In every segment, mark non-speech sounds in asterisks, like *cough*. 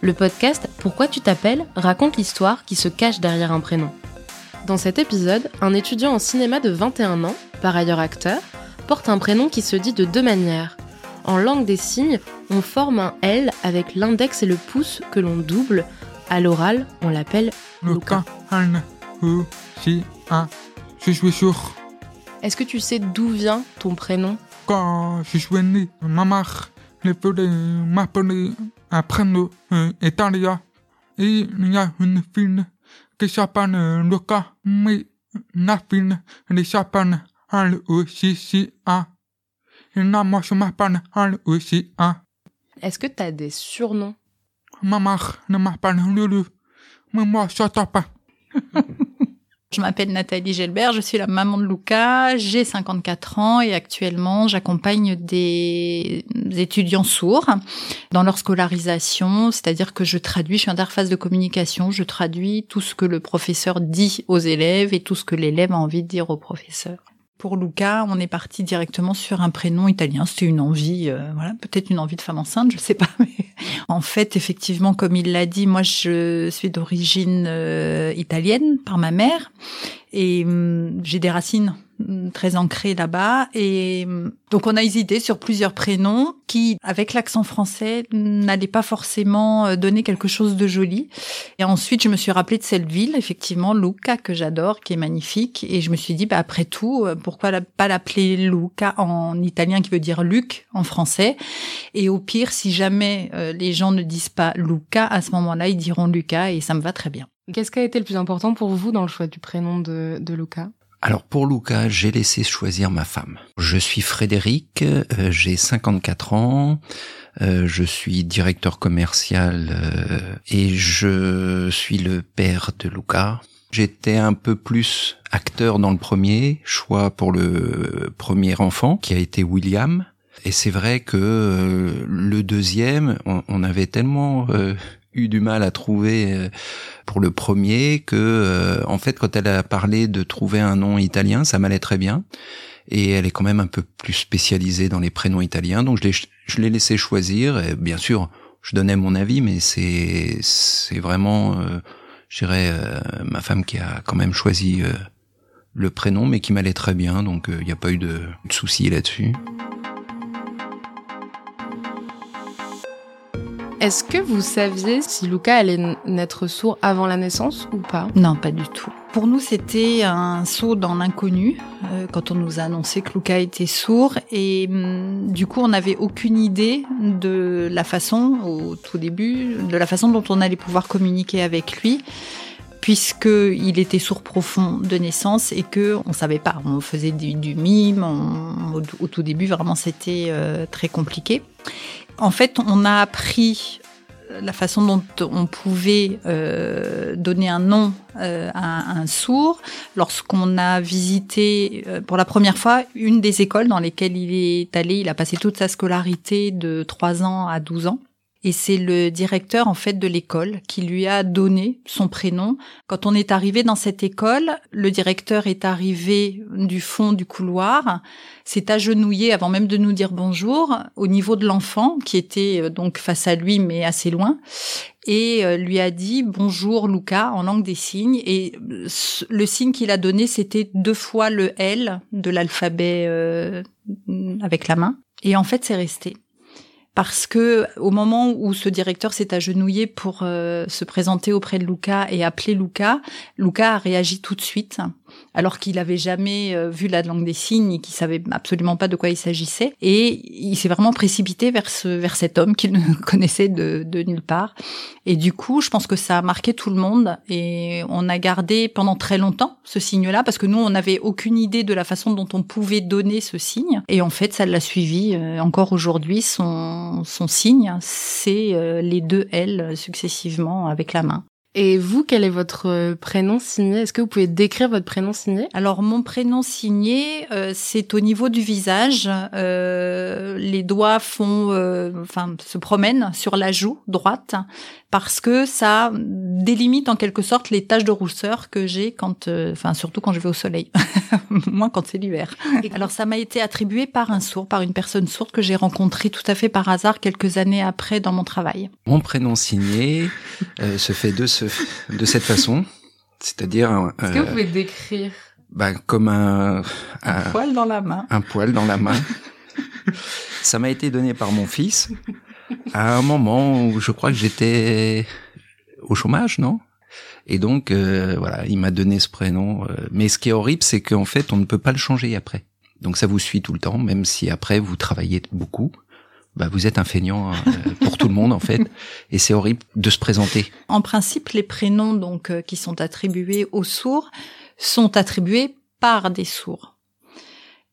Le podcast Pourquoi tu t'appelles raconte l'histoire qui se cache derrière un prénom. Dans cet épisode, un étudiant en cinéma de 21 ans, par ailleurs acteur, porte un prénom qui se dit de deux manières. En langue des signes, on forme un L avec l'index et le pouce que l'on double. À l'oral, on l'appelle Luca. Je suis sûr. Est-ce que tu sais d'où vient ton prénom? Quand je suis né, prénom euh, italien. Et il y a une fille qui s'appelle euh, Luca, mais la fille elle s'appelle elle aussi si. Et là, moi, je m'appelle elle aussi un. Est-ce que tu as des surnoms? Ma mère ne m'appelle Lulu, mais moi, je t'appelle. *laughs* Je m'appelle Nathalie Gelbert, je suis la maman de Luca, j'ai 54 ans et actuellement j'accompagne des étudiants sourds dans leur scolarisation, c'est-à-dire que je traduis, je suis interface de communication, je traduis tout ce que le professeur dit aux élèves et tout ce que l'élève a envie de dire au professeur. Pour Luca, on est parti directement sur un prénom italien. C'était une envie, euh, voilà, peut-être une envie de femme enceinte, je sais pas. *laughs* Mais en fait, effectivement, comme il l'a dit, moi, je suis d'origine euh, italienne par ma mère et hum, j'ai des racines très ancrées là-bas. Et hum, donc, on a hésité sur plusieurs prénoms qui, avec l'accent français, n'allaient pas forcément euh, donner quelque chose de joli. Et ensuite, je me suis rappelé de cette ville, effectivement, Luca, que j'adore, qui est magnifique. Et je me suis dit, bah, après tout, euh, pourquoi pas l'appeler Luca en italien, qui veut dire Luc en français? Et au pire, si jamais euh, les gens ne disent pas Luca, à ce moment-là, ils diront Lucas et ça me va très bien. Qu'est-ce qui a été le plus important pour vous dans le choix du prénom de, de Luca Alors pour Luca, j'ai laissé choisir ma femme. Je suis Frédéric, euh, j'ai 54 ans, euh, je suis directeur commercial euh, et je suis le père de Luca. J'étais un peu plus acteur dans le premier, choix pour le premier enfant qui a été William. Et c'est vrai que euh, le deuxième, on, on avait tellement euh, eu du mal à trouver euh, pour le premier que euh, en fait quand elle a parlé de trouver un nom italien ça m'allait très bien. Et elle est quand même un peu plus spécialisée dans les prénoms italiens. Donc je l'ai je l'ai laissé choisir. Et bien sûr je donnais mon avis mais c'est c'est vraiment euh, je dirais euh, ma femme qui a quand même choisi euh, le prénom mais qui m'allait très bien. Donc il n'y a pas eu de, de souci là-dessus Est-ce que vous saviez si Luca allait naître sourd avant la naissance ou pas? Non, pas du tout. Pour nous, c'était un saut dans l'inconnu euh, quand on nous a annoncé que Luca était sourd et hum, du coup, on n'avait aucune idée de la façon, au tout début, de la façon dont on allait pouvoir communiquer avec lui puisque il était sourd profond de naissance et que on savait pas, on faisait du, mime, au tout début vraiment c'était euh, très compliqué. En fait, on a appris la façon dont on pouvait euh, donner un nom euh, à un sourd lorsqu'on a visité euh, pour la première fois une des écoles dans lesquelles il est allé. Il a passé toute sa scolarité de 3 ans à 12 ans. Et c'est le directeur en fait de l'école qui lui a donné son prénom. Quand on est arrivé dans cette école, le directeur est arrivé du fond du couloir, s'est agenouillé avant même de nous dire bonjour au niveau de l'enfant qui était euh, donc face à lui mais assez loin et euh, lui a dit bonjour Luca en langue des signes et le signe qu'il a donné c'était deux fois le L de l'alphabet euh, avec la main. Et en fait c'est resté parce que au moment où ce directeur s'est agenouillé pour euh, se présenter auprès de Luca et appeler Luca, Luca a réagi tout de suite, alors qu'il avait jamais euh, vu la langue des signes et qu'il savait absolument pas de quoi il s'agissait. Et il s'est vraiment précipité vers ce, vers cet homme qu'il ne *laughs* connaissait de, de nulle part. Et du coup, je pense que ça a marqué tout le monde et on a gardé pendant très longtemps ce signe-là parce que nous, on n'avait aucune idée de la façon dont on pouvait donner ce signe. Et en fait, ça l'a suivi euh, encore aujourd'hui. Son, son signe, c'est euh, les deux L successivement avec la main. Et vous, quel est votre euh, prénom signé? Est-ce que vous pouvez décrire votre prénom signé? Alors mon prénom signé, euh, c'est au niveau du visage. Euh, les doigts font, enfin, se promènent sur la joue droite parce que ça délimite en quelque sorte les taches de rousseur que j'ai quand, euh, enfin, surtout quand je vais au soleil, *laughs* moins quand c'est l'hiver. Alors ça m'a été attribué par un sourd, par une personne sourde que j'ai rencontrée tout à fait par hasard quelques années après dans mon travail. Mon prénom signé euh, se fait de, ce, de cette façon, c'est-à-dire Est-ce que vous euh, pouvez décrire bah, comme un, un, Poil dans la main? un poil dans la main. Ça m'a été donné par mon fils à un moment où je crois que j'étais au chômage, non? Et donc euh, voilà, il m'a donné ce prénom. euh, Mais ce qui est horrible, c'est qu'en fait, on ne peut pas le changer après. Donc ça vous suit tout le temps, même si après vous travaillez beaucoup. Bah, vous êtes un feignant euh, pour tout le monde en fait, *laughs* et c'est horrible de se présenter. En principe, les prénoms donc euh, qui sont attribués aux sourds sont attribués par des sourds.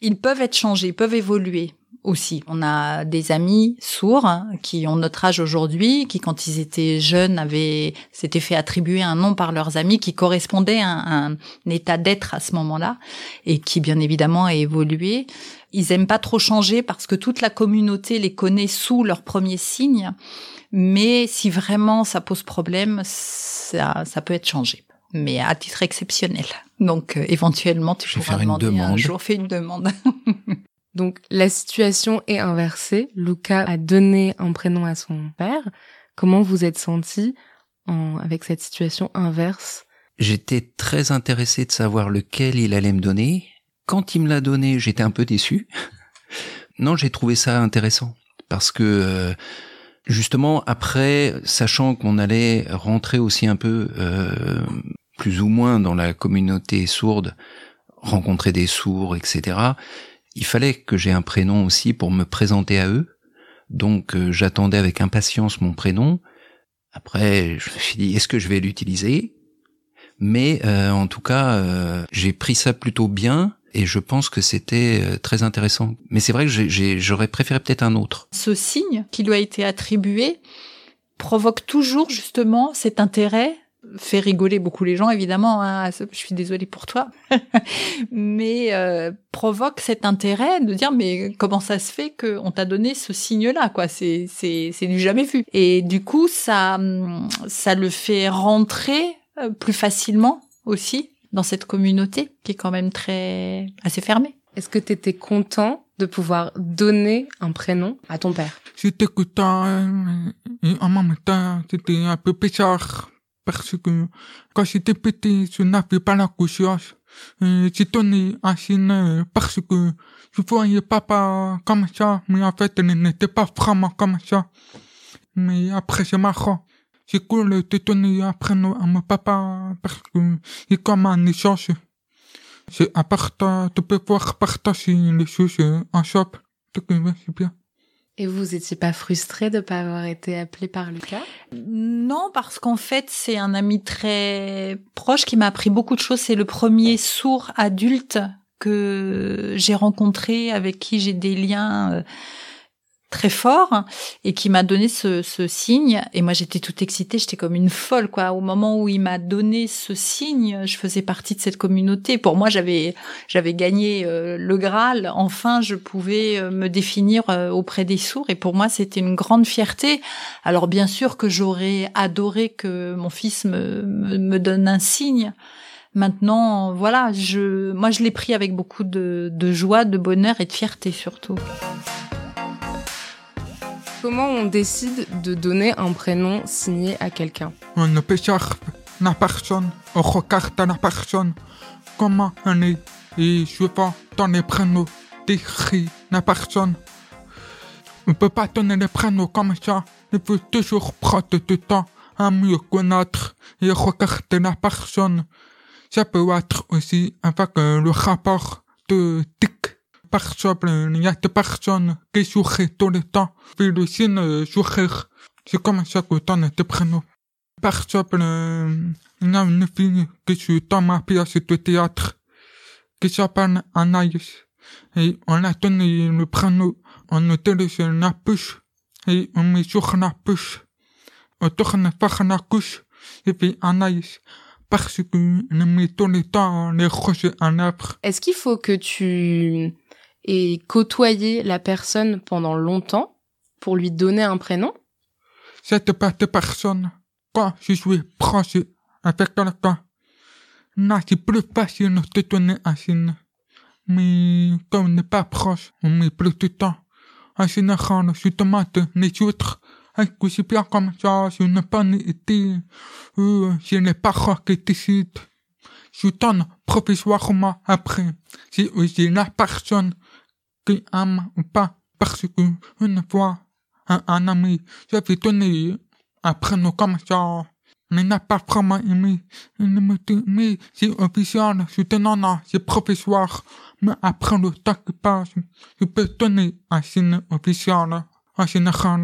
Ils peuvent être changés, peuvent évoluer aussi. On a des amis sourds hein, qui ont notre âge aujourd'hui, qui quand ils étaient jeunes avaient s'étaient fait attribuer un nom par leurs amis qui correspondait à un, un état d'être à ce moment-là et qui bien évidemment a évolué. Ils aiment pas trop changer parce que toute la communauté les connaît sous leur premier signe. Mais si vraiment ça pose problème, ça, ça peut être changé. Mais à titre exceptionnel. Donc euh, éventuellement, pourras faire une demander un demande. jour, fais une demande. *laughs* Donc la situation est inversée. Luca a donné un prénom à son père. Comment vous êtes senti en, avec cette situation inverse? J'étais très intéressé de savoir lequel il allait me donner. Quand il me l'a donné, j'étais un peu déçu. *laughs* non, j'ai trouvé ça intéressant parce que euh, justement après, sachant qu'on allait rentrer aussi un peu euh, plus ou moins dans la communauté sourde, rencontrer des sourds, etc. Il fallait que j'ai un prénom aussi pour me présenter à eux. Donc euh, j'attendais avec impatience mon prénom. Après, je me suis dit, est-ce que je vais l'utiliser? Mais euh, en tout cas, euh, j'ai pris ça plutôt bien et je pense que c'était euh, très intéressant. Mais c'est vrai que j'aurais préféré peut-être un autre. Ce signe qui lui a été attribué provoque toujours justement cet intérêt fait rigoler beaucoup les gens évidemment hein, je suis désolée pour toi. *laughs* Mais euh, provoque cet intérêt de dire mais comment ça se fait qu'on t'a donné ce signe là quoi? C'est c'est c'est du jamais vu. Et du coup ça hum, ça le fait rentrer euh, plus facilement aussi dans cette communauté qui est quand même très assez fermée. Est-ce que tu étais content de pouvoir donner un prénom à ton père? J'étais content euh, et en même temps, c'était un peu bizarre parce que quand j'étais petit, je n'avais pas la conscience. Et J'ai donné signe euh, parce que je voyais papa comme ça, mais en fait, il n'était pas vraiment comme ça. Mais après, c'est marrant. C'est cool de donner prénom à mon papa parce que c'est comme un échange. C'est important de pouvoir partager les choses euh. Donc, euh, c'est bien. Et vous étiez pas frustré de pas avoir été appelé par Lucas? Non, parce qu'en fait, c'est un ami très proche qui m'a appris beaucoup de choses. C'est le premier sourd adulte que j'ai rencontré, avec qui j'ai des liens euh, très forts et qui m'a donné ce, ce signe. Et moi, j'étais toute excitée, j'étais comme une folle, quoi. Au moment où il m'a donné ce signe, je faisais partie de cette communauté. Pour moi, j'avais j'avais gagné euh, le Graal. Enfin, je pouvais euh, me définir euh, auprès des sourds. Et pour moi, c'était une grande fierté. Alors bien sûr que j'aurais adoré que mon fils me, me, me donne un signe. Maintenant, voilà, je, moi je l'ai pris avec beaucoup de, de joie, de bonheur et de fierté surtout. Comment on décide de donner un prénom signé à quelqu'un On ne peut la personne, on regarde la personne, comment elle est, et souvent dans les prénoms, décrit la personne. On ne peut pas donner les prénoms comme ça, il faut toujours prendre du temps à mieux connaître et regarder la personne. Ça peut être aussi avec le rapport de Par exemple, il a des personnes qui sourient tout le temps, puis le signe sourire. C'est comme ça que donne des prénoms. Par exemple, il y a une fille qui joue dans ma pièce de théâtre, qui s'appelle Anaïs. Et on a donné le prénom, on utilise la puce, et on met sur la puce. On tourne vers la couche, J'ai fait Anaïs parce que ne me tenait temps les roches en arbre. Est-ce qu'il faut que tu aies côtoyé la personne pendant longtemps pour lui donner un prénom Cette personne, quand je suis proche avec quelqu'un, n'a c'est plus facile de donner un signe. Mais comme on n'est pas proche, on met plus de temps. En général, je demande les autres. Est-ce que c'est bien comme ça? Je n'ai pas été, euh, je n'ai pas qui décide. Je donne provisoirement après. Si j'ai la personne qui aime ou pas. Parce que, une fois, un, un ami, j'avais donné un prénom comme ça. Mais n'a pas vraiment aimé. Il me dit, mais c'est officiel, c'est provisoire. Mais après le temps qui passe, je peux donner un signe officiel. En général,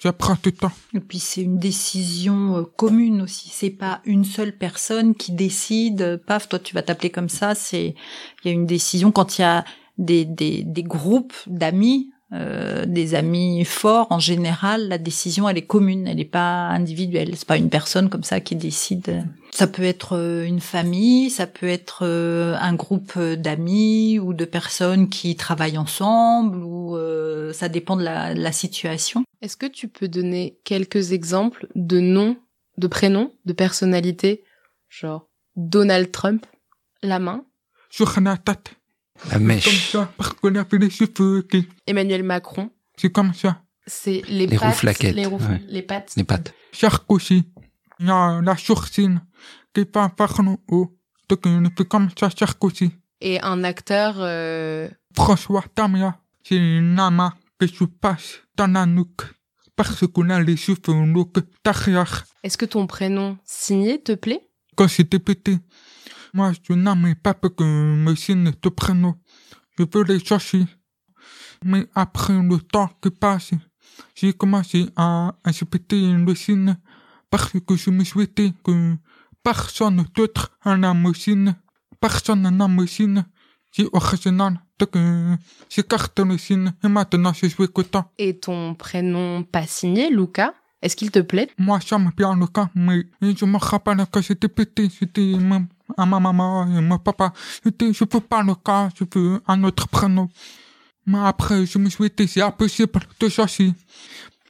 tout le temps. Et puis c'est une décision euh, commune aussi. C'est pas une seule personne qui décide. Paf, toi tu vas t'appeler comme ça. C'est il y a une décision quand il y a des des, des groupes d'amis, euh, des amis forts en général. La décision elle est commune. Elle n'est pas individuelle. C'est pas une personne comme ça qui décide. Ça peut être euh, une famille, ça peut être euh, un groupe euh, d'amis ou de personnes qui travaillent ensemble. Ou euh, ça dépend de la, de la situation. Est-ce que tu peux donner quelques exemples de noms, de prénoms, de personnalités, genre Donald Trump, la main, la. La Comme mèche. ça, parce qu'on avait les cheveux Emmanuel Macron, c'est comme ça. c'est les, Les pattes, rouflaquettes, les, rouf- ouais. les pattes. Les pattes. Sarkozy. Il y a la sourcine qui va vers le haut. Donc, on fait comme ça, Sarkozy. Et un acteur, euh, François Tamia, c'est une lama que je passe dans la nuque. Parce qu'on a les cheveux longs derrière. est-ce que ton prénom signé te plaît? Quand j'étais petit, moi, je n'aimais pas que me signe de prénom. Je veux les chercher. Mais après le temps qui passe, j'ai commencé à respecter le signe parce que je me souhaitais que personne d'autre en a me signe. Personne n'en me signe. C'est original. Donc, euh, j'écarte le signe et maintenant je suis content. Et ton prénom pas signé, Luca, est-ce qu'il te plaît? Moi, j'aime bien le cas, mais je me rappelle que j'étais petit, j'étais même à ma maman et mon papa. Je veux pas le cas, je veux un autre prénom. Mais après, je me suis dit, c'est impossible de chercher.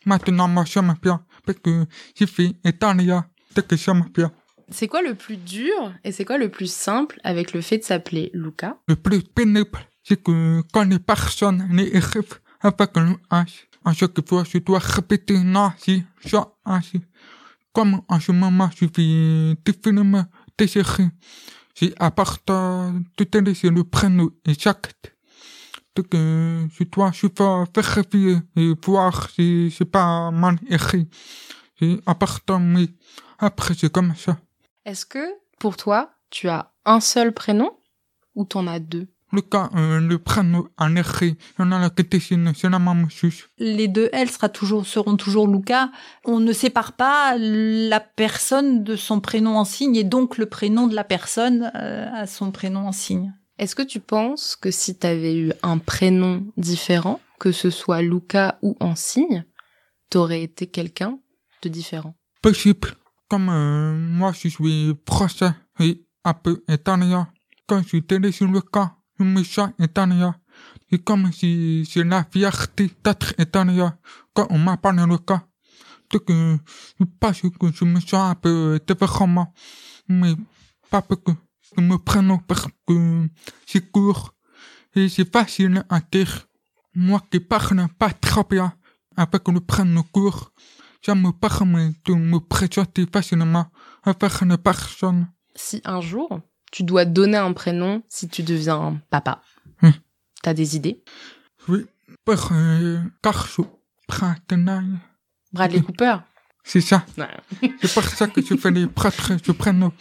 Maintenant, moi, j'aime bien, parce que j'ai fait Italia, donc que j'aime bien. C'est quoi le plus dur et c'est quoi le plus simple avec le fait de s'appeler Luca? Le plus pénible, c'est que quand les personnes n'arrivent avec un H, à chaque fois, je dois répéter non, si, ça, ah, si. Comme en ce moment, je suis définitivement désiré. C'est important de te laisser le prénom exact. Donc, euh, je dois, je vérifier et voir si c'est pas mal écrit. C'est important, mais après, c'est comme ça. Est-ce que pour toi, tu as un seul prénom ou t'en as deux? Euh, les deux L sera toujours, seront toujours Luca. On ne sépare pas la personne de son prénom en signe et donc le prénom de la personne euh, à son prénom en signe. Est-ce que tu penses que si t'avais eu un prénom différent, que ce soit Luca ou en signe, t'aurais été quelqu'un de différent? Possible. Comme euh, moi, je suis français et un peu italien. Quand je suis sur le cas, sens italien. C'est comme si c'est la fierté d'être italien quand on m'appelle le cas. Donc, euh, je pense que je me sens un peu différemment. Mais pas parce que je me prénom parce que c'est court et c'est facile à dire. Moi qui parle pas très bien avec le prénom court, ça me permet de me présenter facilement avec une personne. Si un jour, tu dois donner un prénom si tu deviens papa, Hmm. t'as des idées? Oui. Bradley Cooper? C'est ça. Ouais. C'est pour ça que je fais les prêtres, je prénom.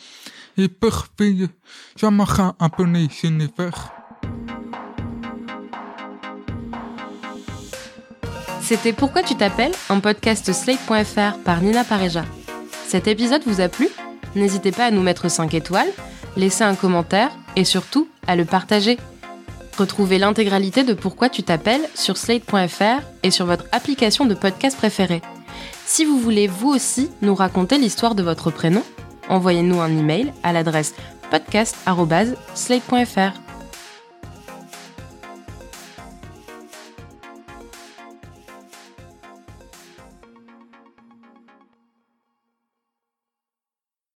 Et pour fille, j'aimerais un peu les. C'était Pourquoi tu t'appelles un podcast slate.fr par Nina Pareja. Cet épisode vous a plu? N'hésitez pas à nous mettre 5 étoiles, laisser un commentaire et surtout à le partager. Retrouvez l'intégralité de Pourquoi tu t'appelles sur slate.fr et sur votre application de podcast préférée. Si vous voulez vous aussi nous raconter l'histoire de votre prénom, envoyez-nous un email à l'adresse podcast.slate.fr.